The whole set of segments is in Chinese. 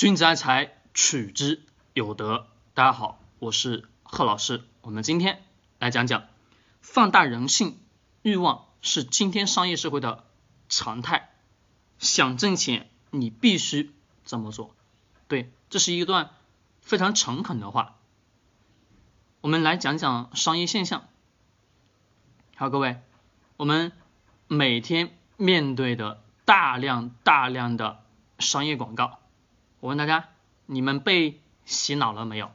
君子爱财，取之有德。大家好，我是贺老师。我们今天来讲讲，放大人性欲望是今天商业社会的常态。想挣钱，你必须这么做。对，这是一段非常诚恳的话。我们来讲讲商业现象。好，各位，我们每天面对的大量大量的商业广告。我问大家，你们被洗脑了没有？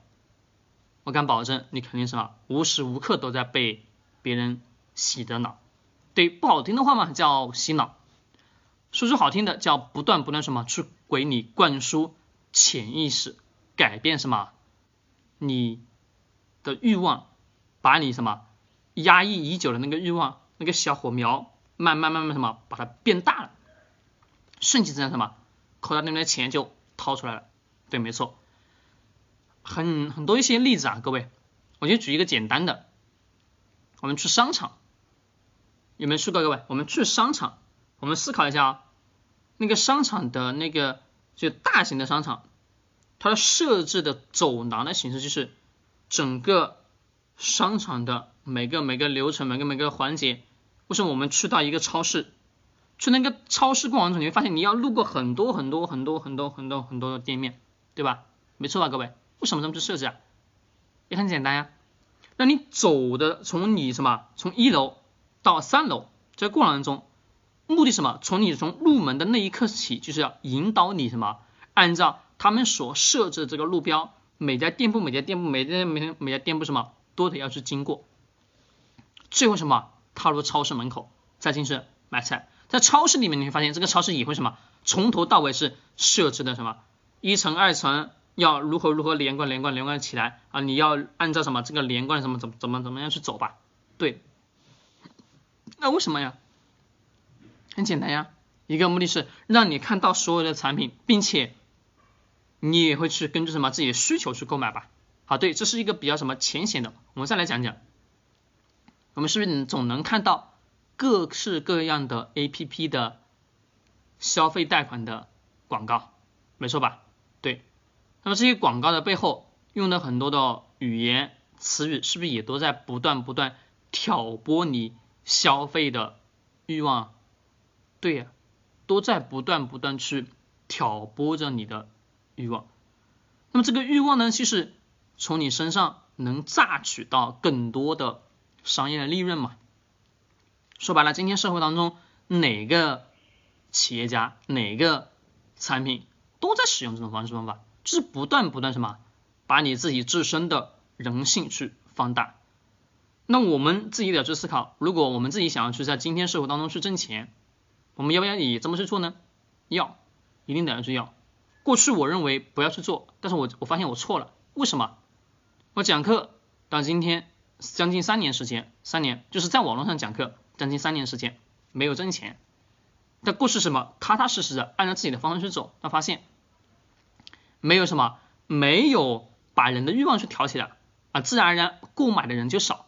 我敢保证，你肯定什么，无时无刻都在被别人洗的脑。对，不好听的话嘛，叫洗脑；说句好听的，叫不断不断什么去给你灌输潜意识，改变什么你的欲望，把你什么压抑已久的那个欲望，那个小火苗，慢慢慢慢什么把它变大了，顺其自然什么口袋里面的钱就。掏出来了，对，没错，很很多一些例子啊，各位，我就举一个简单的，我们去商场，有没有去过？各位，我们去商场，我们思考一下啊，那个商场的那个就大型的商场，它的设置的走廊的形式就是整个商场的每个每个流程，每个每个环节，为什么我们去到一个超市？去那个超市逛完之后，你会发现你要路过很多很多很多很多很多很多的店面，对吧？没错吧，各位？为什么这么去设置啊？也很简单呀，那你走的从你什么从一楼到三楼这过程中，目的什么？从你从入门的那一刻起，就是要引导你什么？按照他们所设置的这个路标，每家店铺每家店铺每家每家每家店铺什么都得要去经过，最后什么踏入超市门口再进去买菜。在超市里面，你会发现这个超市也会什么，从头到尾是设置的什么一层二层要如何如何连贯连贯连贯起来啊？你要按照什么这个连贯什么怎么怎么怎么样去走吧？对，那为什么呀？很简单呀，一个目的是让你看到所有的产品，并且你也会去根据什么自己的需求去购买吧？好，对，这是一个比较什么浅显的，我们再来讲讲，我们是不是总能看到？各式各样的 A P P 的消费贷款的广告，没错吧？对。那么这些广告的背后用的很多的语言词语，是不是也都在不断不断挑拨你消费的欲望？对呀，都在不断不断去挑拨着你的欲望。那么这个欲望呢，其实从你身上能榨取到更多的商业的利润嘛？说白了，今天社会当中哪个企业家、哪个产品都在使用这种方式方法，就是不断不断什么，把你自己自身的人性去放大。那我们自己得去思考，如果我们自己想要去在今天社会当中去挣钱，我们要不要以这么去做呢？要，一定得要去要。过去我认为不要去做，但是我我发现我错了。为什么？我讲课到今天将近三年时间，三年就是在网络上讲课。将近三年时间没有挣钱，但过去什么踏踏实实的按照自己的方向去走，他发现没有什么没有把人的欲望去挑起来啊，自然而然购买的人就少。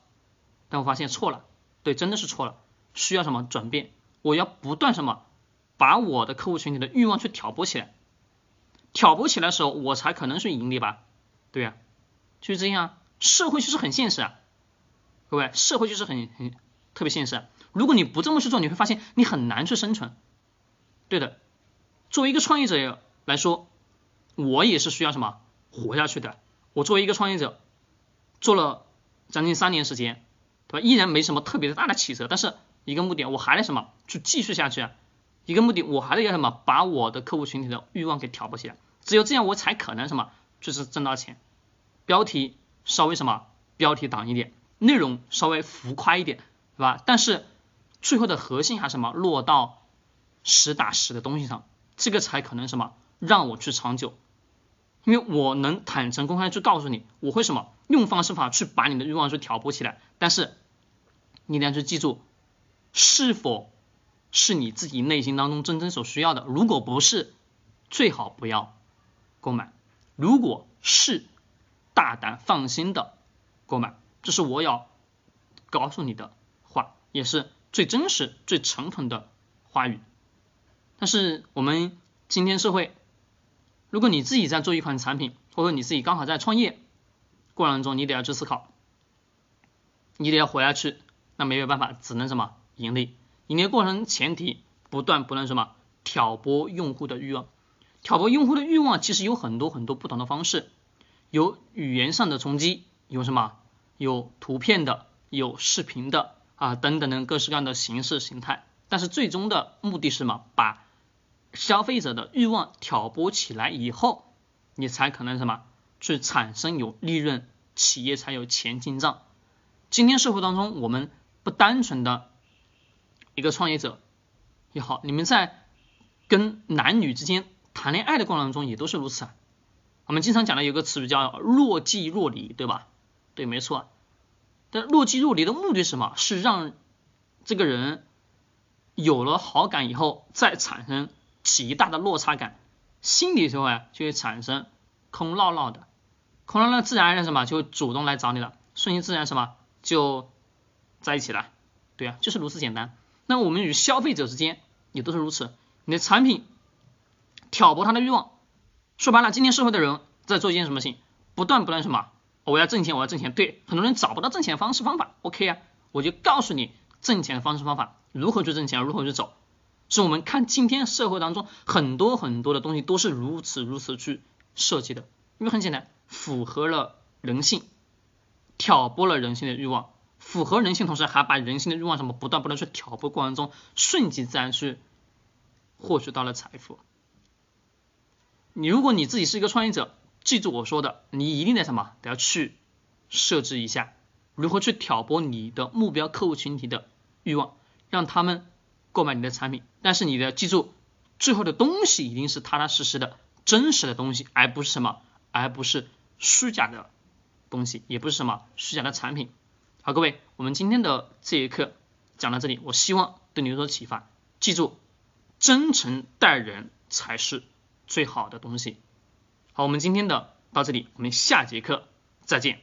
但我发现错了，对，真的是错了，需要什么转变？我要不断什么把我的客户群体的欲望去挑拨起来，挑拨起来的时候，我才可能去盈利吧？对呀，就是这样，社会就是很现实啊，各位，社会就是很很特别现实。如果你不这么去做，你会发现你很难去生存。对的，作为一个创业者来说，我也是需要什么活下去的。我作为一个创业者，做了将近三年时间，对吧？依然没什么特别大的起色，但是一个目的，我还得什么去继续下去啊？一个目的，我还得要什么把我的客户群体的欲望给挑拨起来。只有这样，我才可能什么就是挣到钱。标题稍微什么标题党一点，内容稍微浮夸一点，是吧？但是。最后的核心还是什么？落到实打实的东西上，这个才可能什么让我去长久，因为我能坦诚公开去告诉你，我会什么用方式法去把你的欲望去挑拨起来。但是你一定要去记住，是否是你自己内心当中真正所需要的？如果不是，最好不要购买；如果是，大胆放心的购买。这是我要告诉你的话，也是。最真实、最诚恳的话语，但是我们今天社会如果你自己在做一款产品，或者你自己刚好在创业过程中，你得要去思考，你得要活下去，那没有办法，只能什么盈利。盈利过程前提不断不断什么挑拨用户的欲望，挑拨用户的欲望其实有很多很多不同的方式，有语言上的冲击，有什么？有图片的，有视频的啊等等等各式各样的形式形态，但是最终的目的是什么？把消费者的欲望挑拨起来以后，你才可能什么去产生有利润，企业才有钱进账。今天社会当中，我们不单纯的一个创业者也好，你们在跟男女之间谈恋爱的过程中也都是如此啊。我们经常讲的有个词语叫若即若离，对吧？对，没错。但若即若离的目的是什么？是让这个人有了好感以后，再产生。极大的落差感，心理时候啊就会产生空落落的，空落落自然而然什么？就会主动来找你了，顺其自然什么？就在一起了，对啊，就是如此简单。那我们与消费者之间也都是如此，你的产品挑拨他的欲望，说白了，今天社会的人在做一件什么事情，不断不断什么，我要挣钱，我要挣钱，对，很多人找不到挣钱方式方法，OK 啊，我就告诉你挣钱的方式方法，如何去挣钱，如何去走。是我们看今天社会当中很多很多的东西都是如此如此去设计的，因为很简单，符合了人性，挑拨了人性的欲望，符合人性同时还把人性的欲望什么不断不断去挑拨过程中，顺其自然去获取到了财富。你如果你自己是一个创业者，记住我说的，你一定得什么，得要去设置一下，如何去挑拨你的目标客户群体的欲望，让他们。购买你的产品，但是你的记住，最后的东西一定是踏踏实实的、真实的东西，而不是什么，而不是虚假的东西，也不是什么虚假的产品。好，各位，我们今天的这一课讲到这里，我希望对你有所启发。记住，真诚待人才是最好的东西。好，我们今天的到这里，我们下节课再见。